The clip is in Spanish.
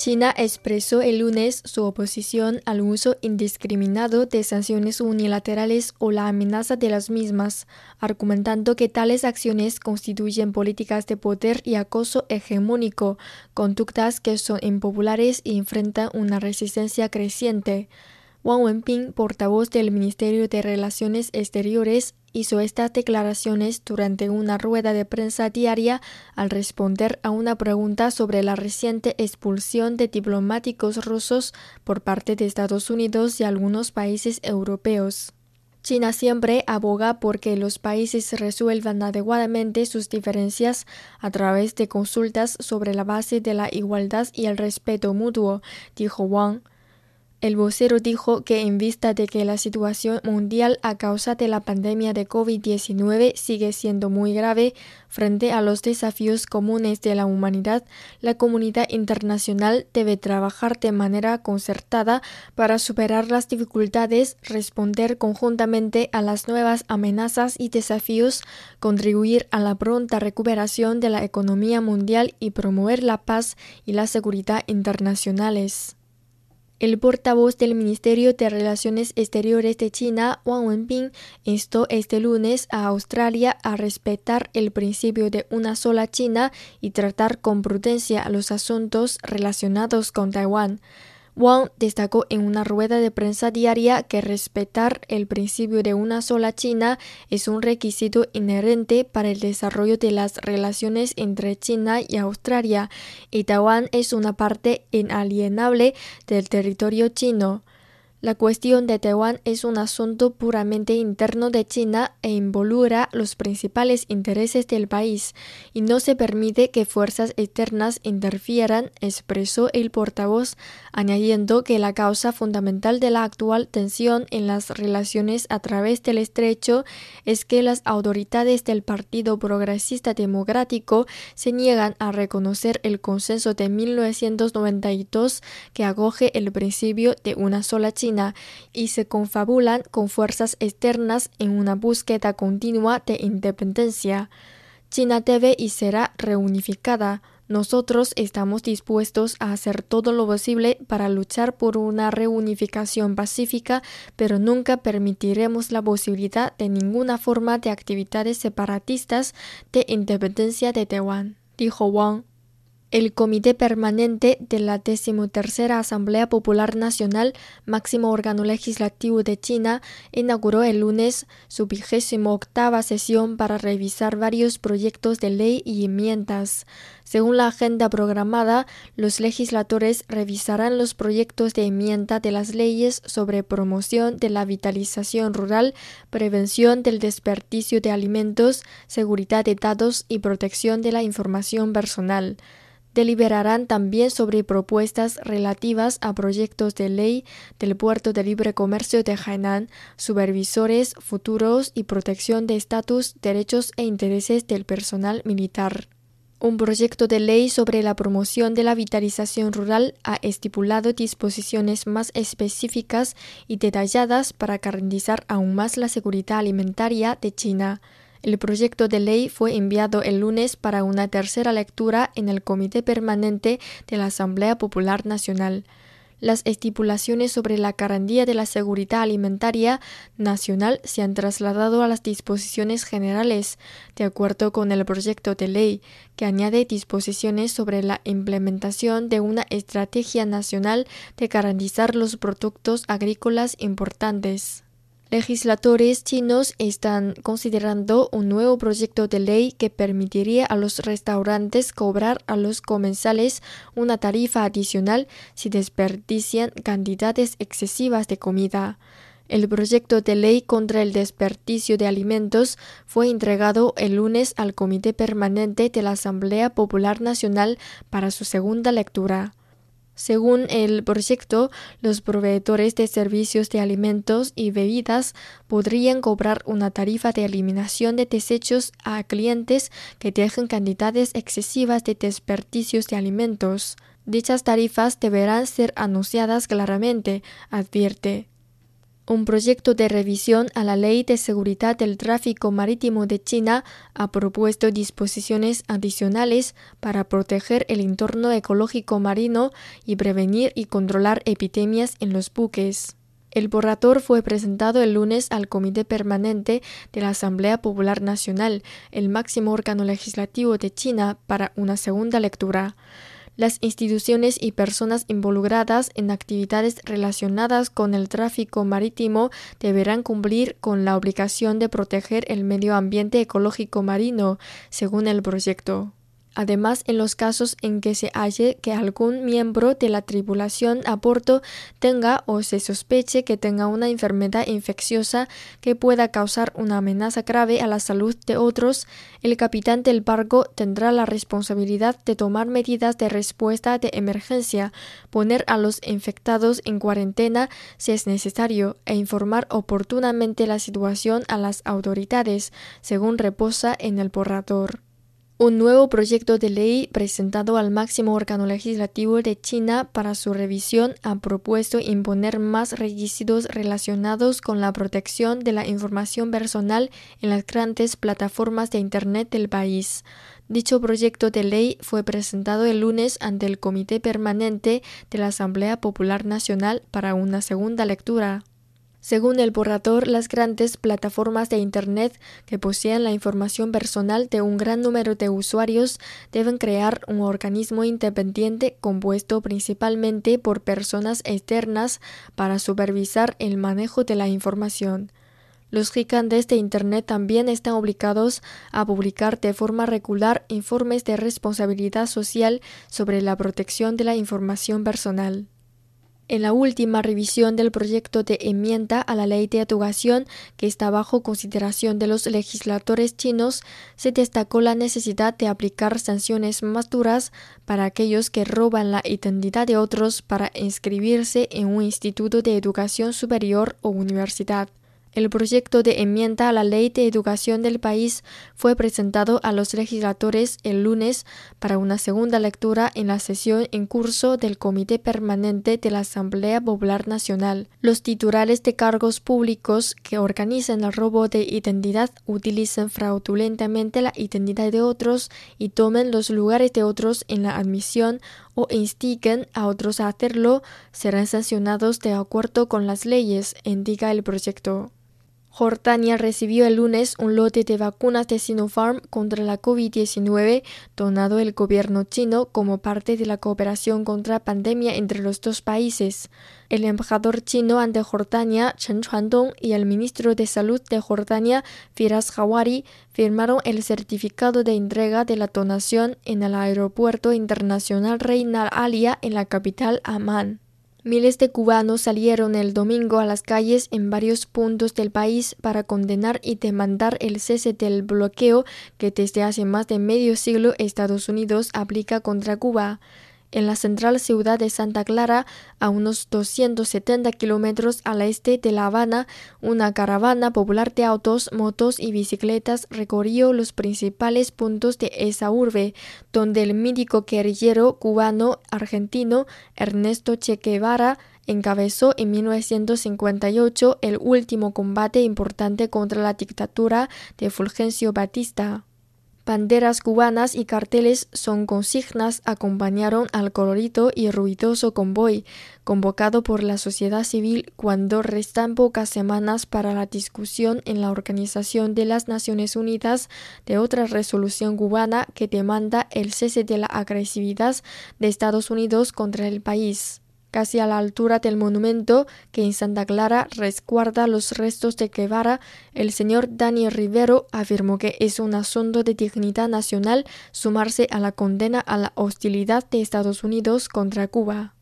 China expresó el lunes su oposición al uso indiscriminado de sanciones unilaterales o la amenaza de las mismas, argumentando que tales acciones constituyen políticas de poder y acoso hegemónico, conductas que son impopulares y enfrentan una resistencia creciente. Wang Wenbin, portavoz del Ministerio de Relaciones Exteriores, hizo estas declaraciones durante una rueda de prensa diaria al responder a una pregunta sobre la reciente expulsión de diplomáticos rusos por parte de Estados Unidos y algunos países europeos. China siempre aboga por que los países resuelvan adecuadamente sus diferencias a través de consultas sobre la base de la igualdad y el respeto mutuo, dijo Wang. El vocero dijo que en vista de que la situación mundial a causa de la pandemia de COVID-19 sigue siendo muy grave frente a los desafíos comunes de la humanidad, la comunidad internacional debe trabajar de manera concertada para superar las dificultades, responder conjuntamente a las nuevas amenazas y desafíos, contribuir a la pronta recuperación de la economía mundial y promover la paz y la seguridad internacionales. El portavoz del Ministerio de Relaciones Exteriores de China, Wang Wenbin, instó este lunes a Australia a respetar el principio de una sola China y tratar con prudencia los asuntos relacionados con Taiwán. Wang destacó en una rueda de prensa diaria que respetar el principio de una sola China es un requisito inherente para el desarrollo de las relaciones entre China y Australia, y Taiwán es una parte inalienable del territorio chino. La cuestión de Taiwán es un asunto puramente interno de China e involucra los principales intereses del país, y no se permite que fuerzas externas interfieran, expresó el portavoz, añadiendo que la causa fundamental de la actual tensión en las relaciones a través del estrecho es que las autoridades del Partido Progresista Democrático se niegan a reconocer el consenso de 1992 que acoge el principio de una sola China y se confabulan con fuerzas externas en una búsqueda continua de independencia. China debe y será reunificada. Nosotros estamos dispuestos a hacer todo lo posible para luchar por una reunificación pacífica, pero nunca permitiremos la posibilidad de ninguna forma de actividades separatistas de independencia de Taiwán, dijo Wang. El Comité Permanente de la XIII Asamblea Popular Nacional, máximo órgano legislativo de China, inauguró el lunes su vigésimo octava sesión para revisar varios proyectos de ley y enmiendas. Según la agenda programada, los legisladores revisarán los proyectos de enmienda de las leyes sobre promoción de la vitalización rural, prevención del desperdicio de alimentos, seguridad de datos y protección de la información personal deliberarán también sobre propuestas relativas a proyectos de ley del puerto de libre comercio de Hainan, supervisores futuros y protección de estatus, derechos e intereses del personal militar. Un proyecto de ley sobre la promoción de la vitalización rural ha estipulado disposiciones más específicas y detalladas para garantizar aún más la seguridad alimentaria de China. El proyecto de ley fue enviado el lunes para una tercera lectura en el Comité Permanente de la Asamblea Popular Nacional. Las estipulaciones sobre la garantía de la seguridad alimentaria nacional se han trasladado a las disposiciones generales, de acuerdo con el proyecto de ley, que añade disposiciones sobre la implementación de una estrategia nacional de garantizar los productos agrícolas importantes. Legisladores chinos están considerando un nuevo proyecto de ley que permitiría a los restaurantes cobrar a los comensales una tarifa adicional si desperdician cantidades excesivas de comida. El proyecto de ley contra el desperdicio de alimentos fue entregado el lunes al Comité Permanente de la Asamblea Popular Nacional para su segunda lectura. Según el proyecto, los proveedores de servicios de alimentos y bebidas podrían cobrar una tarifa de eliminación de desechos a clientes que dejen cantidades excesivas de desperdicios de alimentos. Dichas tarifas deberán ser anunciadas claramente, advierte. Un proyecto de revisión a la Ley de Seguridad del Tráfico Marítimo de China ha propuesto disposiciones adicionales para proteger el entorno ecológico marino y prevenir y controlar epidemias en los buques. El borrador fue presentado el lunes al Comité Permanente de la Asamblea Popular Nacional, el máximo órgano legislativo de China, para una segunda lectura. Las instituciones y personas involucradas en actividades relacionadas con el tráfico marítimo deberán cumplir con la obligación de proteger el medio ambiente ecológico marino, según el proyecto. Además, en los casos en que se halle que algún miembro de la tripulación a bordo tenga o se sospeche que tenga una enfermedad infecciosa que pueda causar una amenaza grave a la salud de otros, el capitán del barco tendrá la responsabilidad de tomar medidas de respuesta de emergencia, poner a los infectados en cuarentena si es necesario e informar oportunamente la situación a las autoridades, según reposa en el borrador. Un nuevo proyecto de ley presentado al máximo órgano legislativo de China para su revisión ha propuesto imponer más requisitos relacionados con la protección de la información personal en las grandes plataformas de Internet del país. Dicho proyecto de ley fue presentado el lunes ante el Comité Permanente de la Asamblea Popular Nacional para una segunda lectura. Según el borrador, las grandes plataformas de Internet que poseen la información personal de un gran número de usuarios deben crear un organismo independiente compuesto principalmente por personas externas para supervisar el manejo de la información. Los gigantes de Internet también están obligados a publicar de forma regular informes de responsabilidad social sobre la protección de la información personal. En la última revisión del proyecto de enmienda a la ley de educación que está bajo consideración de los legisladores chinos, se destacó la necesidad de aplicar sanciones más duras para aquellos que roban la identidad de otros para inscribirse en un instituto de educación superior o universidad. El proyecto de enmienda a la Ley de Educación del país fue presentado a los legisladores el lunes para una segunda lectura en la sesión en curso del Comité Permanente de la Asamblea Popular Nacional. Los titulares de cargos públicos que organizan el robo de identidad utilicen fraudulentamente la identidad de otros y tomen los lugares de otros en la admisión o instiguen a otros a hacerlo serán sancionados de acuerdo con las leyes, indica el proyecto. Jordania recibió el lunes un lote de vacunas de Sinopharm contra la COVID-19 donado el gobierno chino como parte de la cooperación contra pandemia entre los dos países. El embajador chino ante Jordania, Chen Chuandong, y el ministro de Salud de Jordania, Firas Hawari, firmaron el certificado de entrega de la donación en el aeropuerto internacional Reina Alia en la capital Amán. Miles de cubanos salieron el domingo a las calles en varios puntos del país para condenar y demandar el cese del bloqueo que desde hace más de medio siglo Estados Unidos aplica contra Cuba en la central ciudad de Santa Clara, a unos 270 kilómetros al este de La Habana, una caravana popular de autos, motos y bicicletas recorrió los principales puntos de esa urbe, donde el mítico guerrillero cubano argentino Ernesto Che Guevara encabezó en 1958 el último combate importante contra la dictadura de Fulgencio Batista. Banderas cubanas y carteles son consignas acompañaron al colorido y ruidoso convoy convocado por la sociedad civil cuando restan pocas semanas para la discusión en la Organización de las Naciones Unidas de otra resolución cubana que demanda el cese de la agresividad de Estados Unidos contra el país casi a la altura del monumento que en Santa Clara resguarda los restos de Guevara, el señor Daniel Rivero afirmó que es un asunto de dignidad nacional sumarse a la condena a la hostilidad de Estados Unidos contra Cuba.